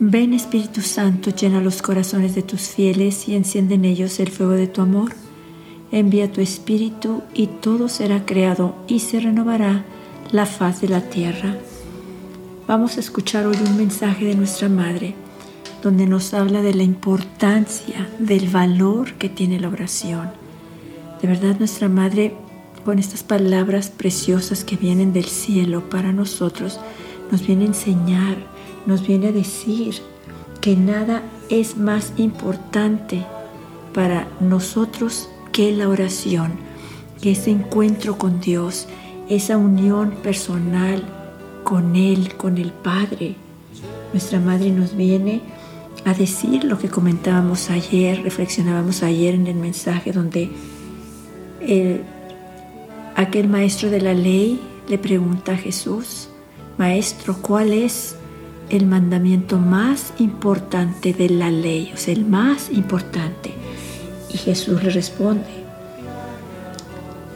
Ven Espíritu Santo, llena los corazones de tus fieles y enciende en ellos el fuego de tu amor. Envía tu Espíritu y todo será creado y se renovará la faz de la tierra. Vamos a escuchar hoy un mensaje de nuestra Madre, donde nos habla de la importancia, del valor que tiene la oración. De verdad nuestra Madre, con estas palabras preciosas que vienen del cielo para nosotros, nos viene a enseñar, nos viene a decir que nada es más importante para nosotros que la oración, que ese encuentro con Dios, esa unión personal con Él, con el Padre. Nuestra Madre nos viene a decir lo que comentábamos ayer, reflexionábamos ayer en el mensaje donde aquel maestro de la ley le pregunta a Jesús, Maestro, ¿cuál es el mandamiento más importante de la ley? O sea, el más importante. Y Jesús le responde,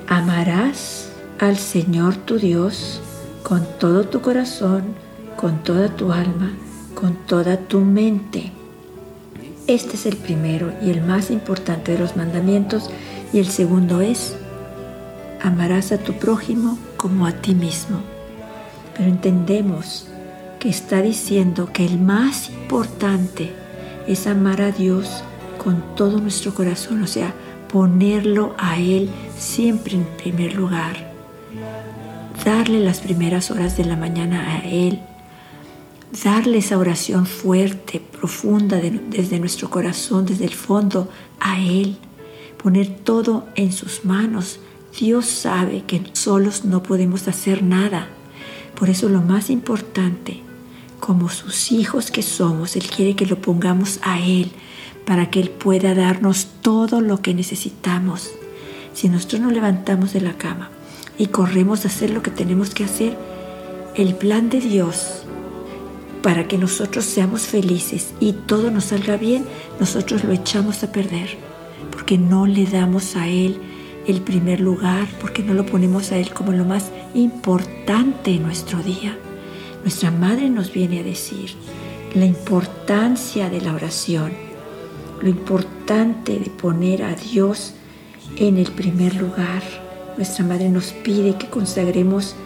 amarás al Señor tu Dios con todo tu corazón, con toda tu alma, con toda tu mente. Este es el primero y el más importante de los mandamientos y el segundo es, amarás a tu prójimo como a ti mismo. Pero entendemos que está diciendo que el más importante es amar a Dios con todo nuestro corazón, o sea, ponerlo a Él siempre en primer lugar. Darle las primeras horas de la mañana a Él. Darle esa oración fuerte, profunda desde nuestro corazón, desde el fondo, a Él. Poner todo en sus manos. Dios sabe que solos no podemos hacer nada. Por eso lo más importante, como sus hijos que somos, Él quiere que lo pongamos a Él para que Él pueda darnos todo lo que necesitamos. Si nosotros nos levantamos de la cama y corremos a hacer lo que tenemos que hacer, el plan de Dios para que nosotros seamos felices y todo nos salga bien, nosotros lo echamos a perder, no le damos a Él el primer lugar, porque no lo ponemos a Él como lo más importante en nuestro día. Nuestra Madre nos viene a decir la importancia de la oración lo importante de poner a Dios en el primer lugar. Nuestra Madre nos pide que consagremos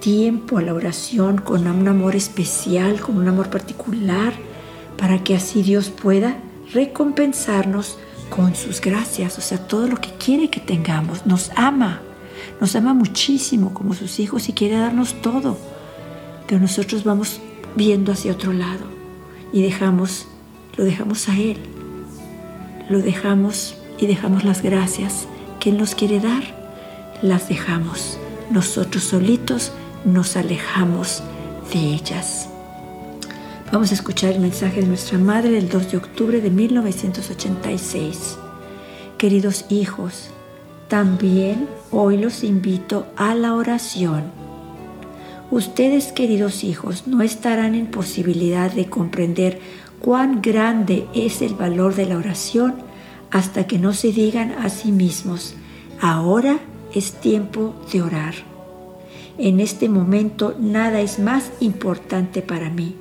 tiempo a la oración con un amor especial, con un amor particular, para que así Dios pueda recompensarnos con sus gracias, o sea, todo lo que quiere que tengamos. Nos ama, nos ama muchísimo como sus hijos y quiere darnos todo, pero nosotros vamos viendo hacia otro lado y dejamos, lo dejamos a Él lo dejamos y dejamos las gracias que Él nos quiere dar, las dejamos. Nosotros solitos nos alejamos de ellas. Vamos a escuchar el mensaje de nuestra madre del 2 de octubre de 1986. Queridos hijos, también hoy los invito a la oración. Ustedes, queridos hijos, no estarán en posibilidad de comprender cuán grande es el valor de la oración hasta que no se digan a sí mismos, ahora es tiempo de orar. En este momento nada es más importante para mí.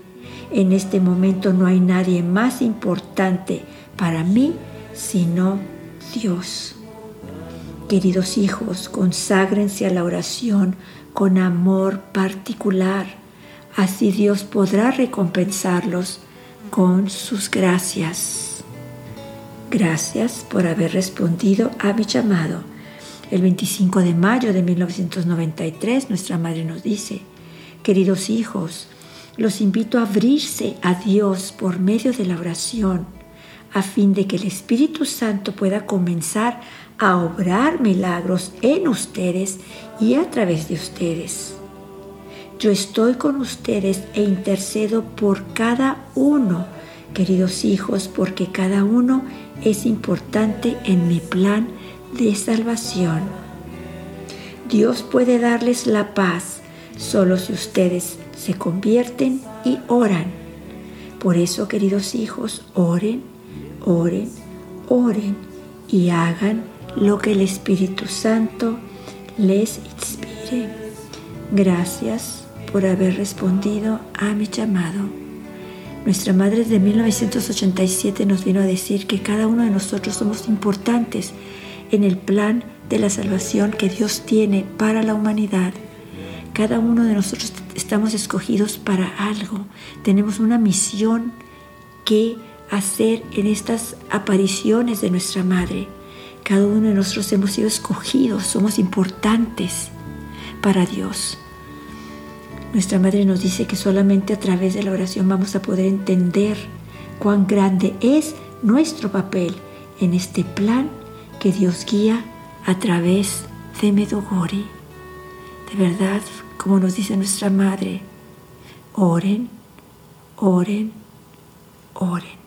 En este momento no hay nadie más importante para mí sino Dios. Queridos hijos, conságrense a la oración con amor particular. Así Dios podrá recompensarlos con sus gracias. Gracias por haber respondido a mi llamado. El 25 de mayo de 1993 nuestra madre nos dice, queridos hijos, los invito a abrirse a Dios por medio de la oración, a fin de que el Espíritu Santo pueda comenzar a obrar milagros en ustedes y a través de ustedes. Yo estoy con ustedes e intercedo por cada uno, queridos hijos, porque cada uno es importante en mi plan de salvación. Dios puede darles la paz solo si ustedes se convierten y oran. Por eso, queridos hijos, oren, oren, oren y hagan lo que el Espíritu Santo les inspire. Gracias por haber respondido a mi llamado. Nuestra madre de 1987 nos vino a decir que cada uno de nosotros somos importantes en el plan de la salvación que Dios tiene para la humanidad. Cada uno de nosotros estamos escogidos para algo. Tenemos una misión que hacer en estas apariciones de nuestra Madre. Cada uno de nosotros hemos sido escogidos, somos importantes para Dios. Nuestra Madre nos dice que solamente a través de la oración vamos a poder entender cuán grande es nuestro papel en este plan que Dios guía a través de Medugori. Verdad, como nos dice nuestra Madre, oren, oren, oren.